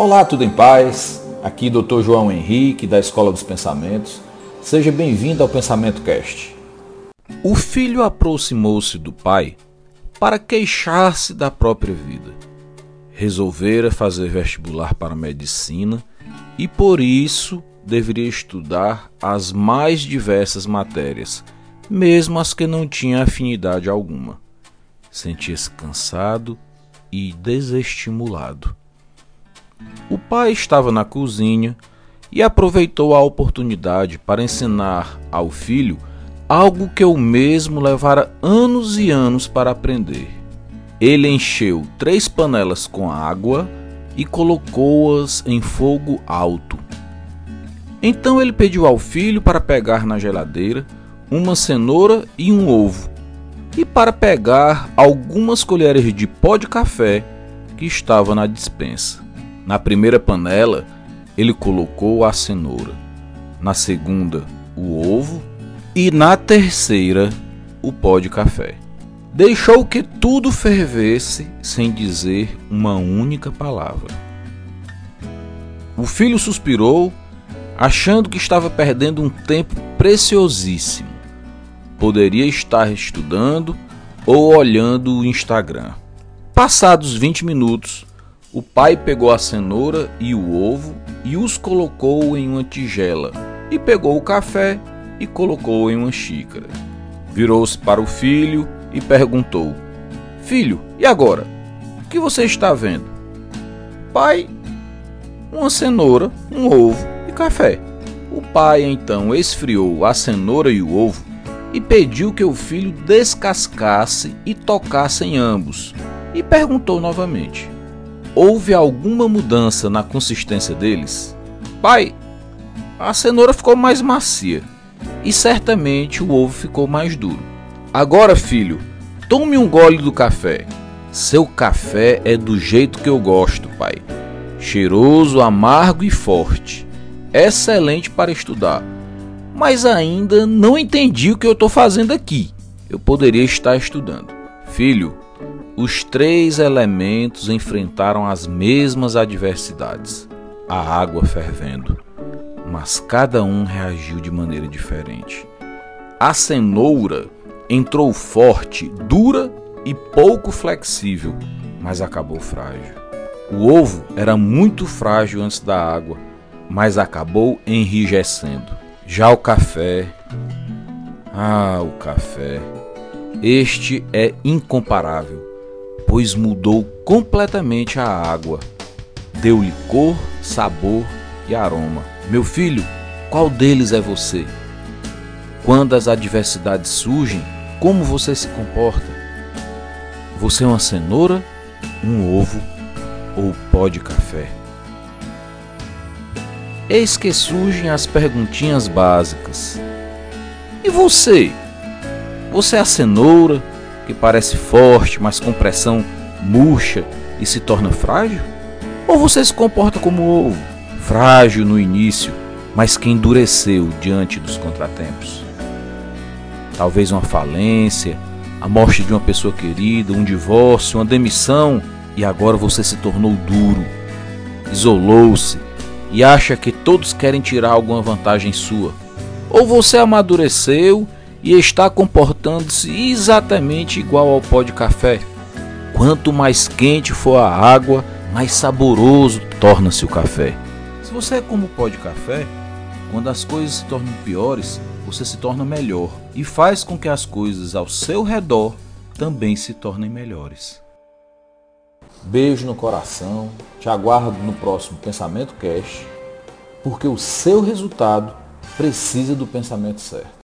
Olá, tudo em paz? Aqui Dr. João Henrique, da Escola dos Pensamentos. Seja bem-vindo ao Pensamento Cast. O filho aproximou-se do pai para queixar-se da própria vida. Resolvera fazer vestibular para medicina e por isso deveria estudar as mais diversas matérias, mesmo as que não tinha afinidade alguma. Sentia-se cansado e desestimulado. O pai estava na cozinha e aproveitou a oportunidade para ensinar ao filho algo que eu mesmo levara anos e anos para aprender. Ele encheu três panelas com água e colocou-as em fogo alto. Então ele pediu ao filho para pegar na geladeira uma cenoura e um ovo, e para pegar algumas colheres de pó de café que estava na dispensa. Na primeira panela, ele colocou a cenoura, na segunda, o ovo e na terceira, o pó de café. Deixou que tudo fervesse sem dizer uma única palavra. O filho suspirou, achando que estava perdendo um tempo preciosíssimo. Poderia estar estudando ou olhando o Instagram. Passados 20 minutos, o pai pegou a cenoura e o ovo e os colocou em uma tigela, e pegou o café e colocou em uma xícara. Virou-se para o filho e perguntou: Filho, e agora? O que você está vendo? Pai, uma cenoura, um ovo e café. O pai então esfriou a cenoura e o ovo e pediu que o filho descascasse e tocasse em ambos, e perguntou novamente: houve alguma mudança na consistência deles? Pai, a cenoura ficou mais macia e certamente o ovo ficou mais duro. Agora, filho, tome um gole do café. Seu café é do jeito que eu gosto, pai. Cheiroso, amargo e forte. Excelente para estudar. Mas ainda não entendi o que eu estou fazendo aqui. Eu poderia estar estudando. Filho, os três elementos enfrentaram as mesmas adversidades, a água fervendo, mas cada um reagiu de maneira diferente. A cenoura entrou forte, dura e pouco flexível, mas acabou frágil. O ovo era muito frágil antes da água, mas acabou enrijecendo. Já o café. Ah, o café. Este é incomparável pois mudou completamente a água. Deu-lhe cor, sabor e aroma. Meu filho, qual deles é você? Quando as adversidades surgem, como você se comporta? Você é uma cenoura, um ovo ou pó de café? Eis que surgem as perguntinhas básicas. E você? Você é a cenoura, que parece forte, mas com pressão murcha e se torna frágil? Ou você se comporta como ovo, frágil no início, mas que endureceu diante dos contratempos? Talvez uma falência, a morte de uma pessoa querida, um divórcio, uma demissão, e agora você se tornou duro, isolou-se e acha que todos querem tirar alguma vantagem sua. Ou você amadureceu e está comportando-se exatamente igual ao pó de café. Quanto mais quente for a água, mais saboroso torna-se o café. Se você é como o pó de café, quando as coisas se tornam piores, você se torna melhor e faz com que as coisas ao seu redor também se tornem melhores. Beijo no coração, te aguardo no próximo Pensamento Cash, porque o seu resultado precisa do pensamento certo.